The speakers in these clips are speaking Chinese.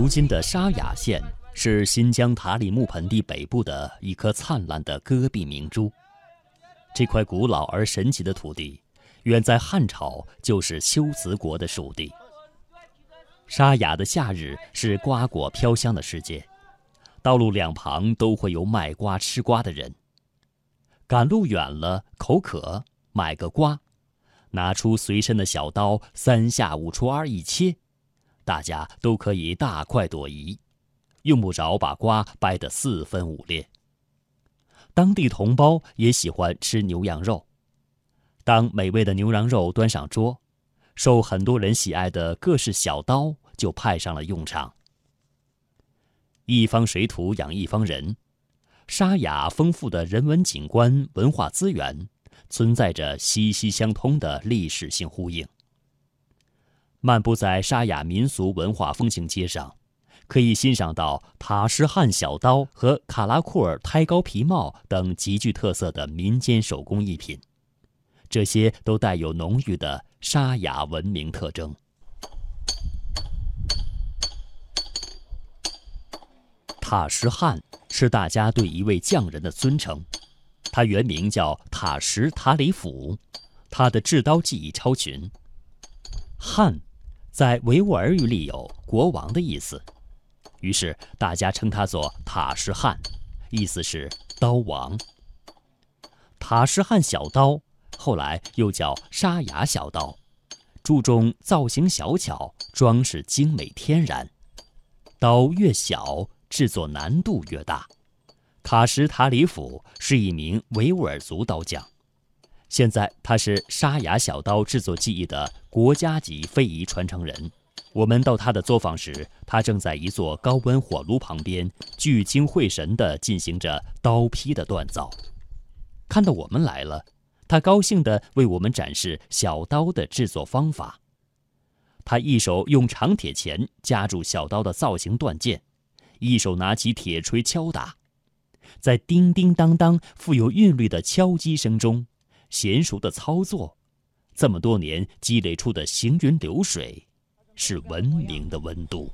如今的沙雅县是新疆塔里木盆地北部的一颗灿烂的戈壁明珠。这块古老而神奇的土地，远在汉朝就是龟兹国的属地。沙雅的夏日是瓜果飘香的世界，道路两旁都会有卖瓜吃瓜的人。赶路远了，口渴，买个瓜，拿出随身的小刀，三下五除二一切，大家都可以大快朵颐，用不着把瓜掰得四分五裂。当地同胞也喜欢吃牛羊肉，当美味的牛羊肉端上桌，受很多人喜爱的各式小刀就派上了用场。一方水土养一方人。沙雅丰富的人文景观、文化资源，存在着息息相通的历史性呼应。漫步在沙雅民俗文化风情街上，可以欣赏到塔什汉小刀和卡拉库尔胎高皮帽等极具特色的民间手工艺品，这些都带有浓郁的沙雅文明特征。塔什汉。是大家对一位匠人的尊称，他原名叫塔什塔里甫，他的制刀技艺超群。汉，在维吾尔语里有国王的意思，于是大家称他做塔什汉，意思是刀王。塔什汉小刀后来又叫沙雅小刀，注重造型小巧，装饰精美天然，刀越小。制作难度越大。卡什塔里甫是一名维吾尔族刀匠，现在他是沙雅小刀制作技艺的国家级非遗传承人。我们到他的作坊时，他正在一座高温火炉旁边聚精会神地进行着刀劈的锻造。看到我们来了，他高兴地为我们展示小刀的制作方法。他一手用长铁钳夹住小刀的造型断件。一手拿起铁锤敲打，在叮叮当当、富有韵律的敲击声中，娴熟的操作，这么多年积累出的行云流水，是文明的温度。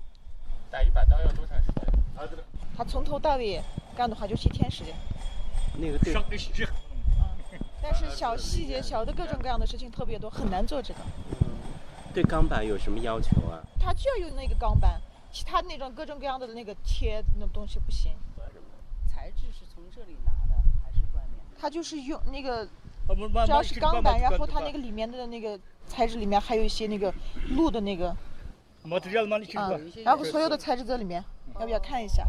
打一把刀要多长时间？他从头到尾干的话就是一天时间。那个对。嗯，但是小细节、小的各种各样的事情特别多，很难做这个。对钢板有什么要求啊？他就要用那个钢板。其他那种各种各样的那个贴那东西不行。材质是从这里拿的还是外面？他就是用那个，主要是钢板，然后它那个里面的那个材质里面还有一些那个鹿的那个。嗯，然后所有的材质在里面，要不要看一下？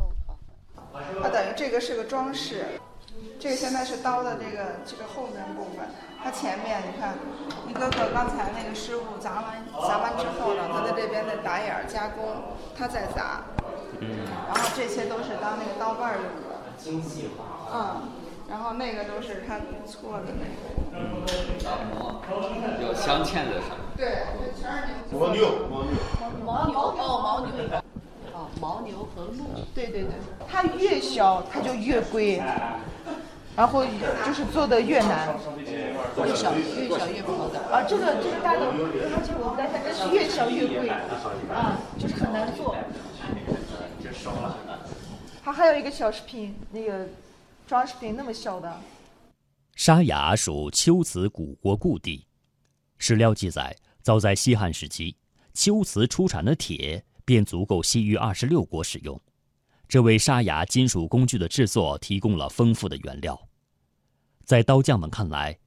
它等于这个是个装饰。这个现在是刀的这个这个后面部分，它前面你看，一个个刚才那个师傅砸完砸完之后呢，他在这边的打眼加工，他再砸，嗯，然后这些都是当那个刀把用的，精细化，嗯，然后那个都是他错的那个，有镶嵌的上，对，这全是那个牦牛，牦牛，牦牛哦，牦牛，哦，牦牛和鹿，对对对，它越小它就越贵。然后就是做的越难，越小越小越好的啊，这个这个大的，而且我们来看，这是越小越贵啊，就是很难做。它还有一个小饰品，那个装饰品那么小的。沙雅属龟兹古国故地，史料记载，早在西汉时期，龟兹出产的铁便足够西域二十六国使用，这为沙雅金属工具的制作提供了丰富的原料。在刀匠们看来，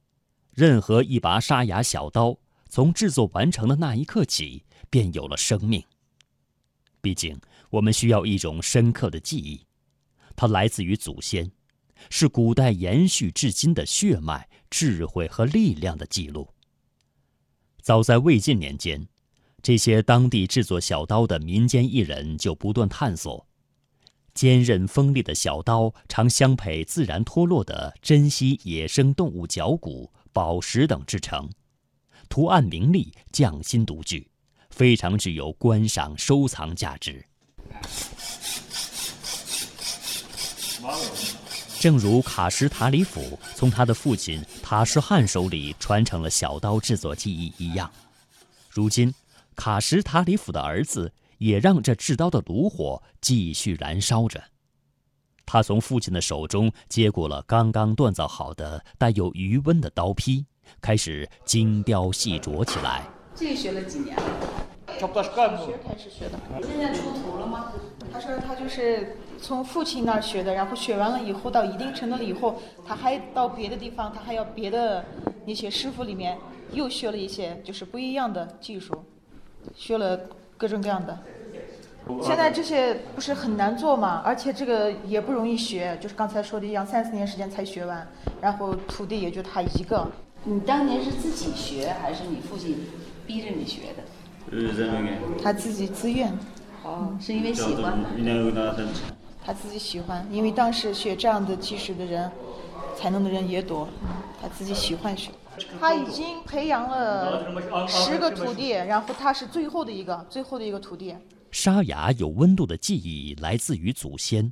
任何一把沙哑小刀，从制作完成的那一刻起，便有了生命。毕竟，我们需要一种深刻的记忆，它来自于祖先，是古代延续至今的血脉、智慧和力量的记录。早在魏晋年间，这些当地制作小刀的民间艺人就不断探索。坚韧锋利的小刀常相配自然脱落的珍稀野生动物脚骨、宝石等制成，图案明丽，匠心独具，非常具有观赏收藏价值。正如卡什塔里府从他的父亲塔什汗手里传承了小刀制作技艺一样，如今卡什塔里府的儿子。也让这制刀的炉火继续燃烧着。他从父亲的手中接过了刚刚锻造好的带有余温的刀坯，开始精雕细琢起来。这学了几年了？学开始学的。现在出徒了吗？他说他就是从父亲那儿学的，然后学完了以后到一定程度了以后，他还到别的地方，他还要别的那些师傅里面又学了一些就是不一样的技术，学了各种各样的。现在这些不是很难做嘛，而且这个也不容易学，就是刚才说的一样，三四年时间才学完，然后徒弟也就他一个。你当年是自己学，还是你父亲逼着你学的？他自己自愿。哦，是因为喜欢？他自己喜欢，因为当时学这样的技术的人，才能的人也多，他自己喜欢学。他已经培养了十个徒弟，然后他是最后的一个，最后的一个徒弟。沙哑有温度的记忆来自于祖先，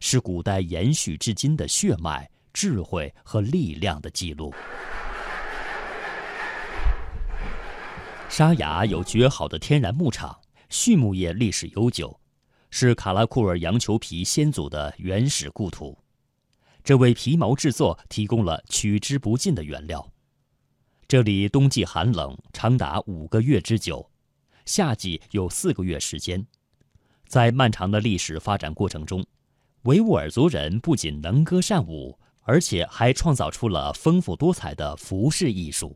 是古代延续至今的血脉、智慧和力量的记录。沙雅有绝好的天然牧场，畜牧业历史悠久，是卡拉库尔羊裘皮先祖的原始故土，这为皮毛制作提供了取之不尽的原料。这里冬季寒冷，长达五个月之久。夏季有四个月时间，在漫长的历史发展过程中，维吾尔族人不仅能歌善舞，而且还创造出了丰富多彩的服饰艺术。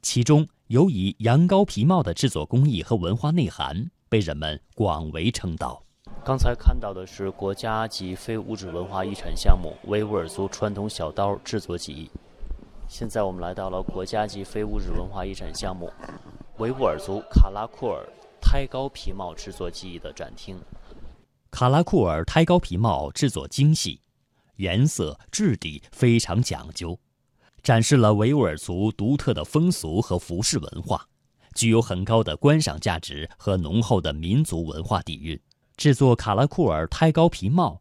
其中有以羊羔皮帽的制作工艺和文化内涵，被人们广为称道。刚才看到的是国家级非物质文化遗产项目维吾尔族传统小刀制作技艺。现在我们来到了国家级非物质文化遗产项目。维吾尔族卡拉库尔胎羔皮帽制作技艺的展厅。卡拉库尔胎羔皮帽制作精细，颜色质地非常讲究，展示了维吾尔族独特的风俗和服饰文化，具有很高的观赏价值和浓厚的民族文化底蕴。制作卡拉库尔胎羔皮帽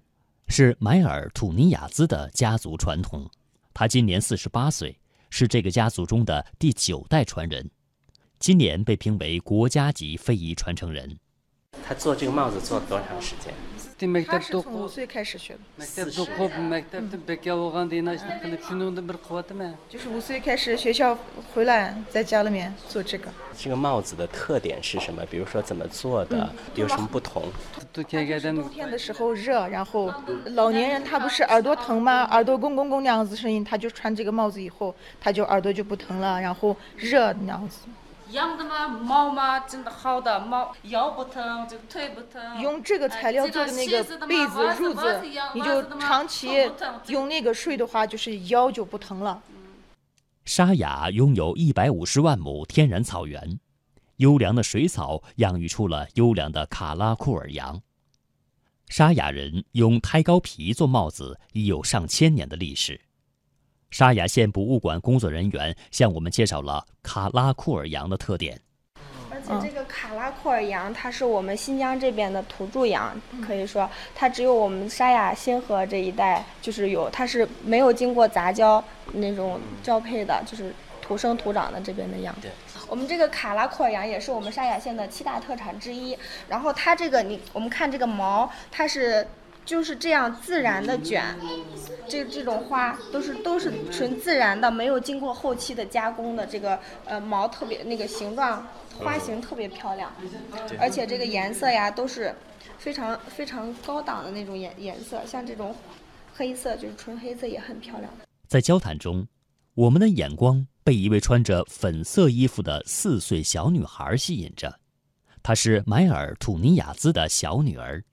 是买尔土尼亚兹的家族传统，他今年四十八岁，是这个家族中的第九代传人。今年被评为国家级非遗传承人。他做这个帽子做了多长时间？他是从五岁开始学的。就是五岁开始学校回来，在家里面做这个。这个帽子的特点是什么？比如说怎么做的，有什么不同？冬天的时候热，然后老年人他不是耳朵疼吗？耳朵嗡嗡嗡那样子声音，他就穿这个帽子以后，他就耳朵就不疼了，然后热那样子。羊的嘛毛嘛真的好的毛腰不疼就腿不疼。用这个材料做的那个被子褥子，你就长期用那个睡的话，就是腰就不疼了。沙雅拥有一百五十万亩天然草原，优良的水草养育出了优良的卡拉库尔羊。沙雅人用胎羔皮做帽子已有上千年的历史。沙雅县博物馆工作人员向我们介绍了卡拉库尔羊的特点。而且这个卡拉库尔羊，它是我们新疆这边的土著羊，可以说它只有我们沙雅新河这一带就是有，它是没有经过杂交那种交配的，就是土生土长的这边的羊。我们这个卡拉库尔羊也是我们沙雅县的七大特产之一。然后它这个你，我们看这个毛，它是。就是这样自然的卷，这这种花都是都是纯自然的，没有经过后期的加工的。这个呃毛特别那个形状花型特别漂亮，而且这个颜色呀都是非常非常高档的那种颜颜色，像这种黑色就是纯黑色也很漂亮。在交谈中，我们的眼光被一位穿着粉色衣服的四岁小女孩吸引着，她是迈尔土尼亚兹的小女儿。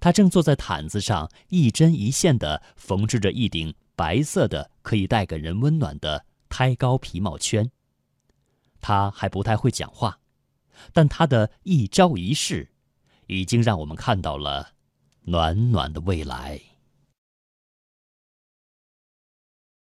他正坐在毯子上，一针一线地缝制着一顶白色的、可以带给人温暖的胎羔皮帽圈。他还不太会讲话，但他的一招一式，已经让我们看到了暖暖的未来。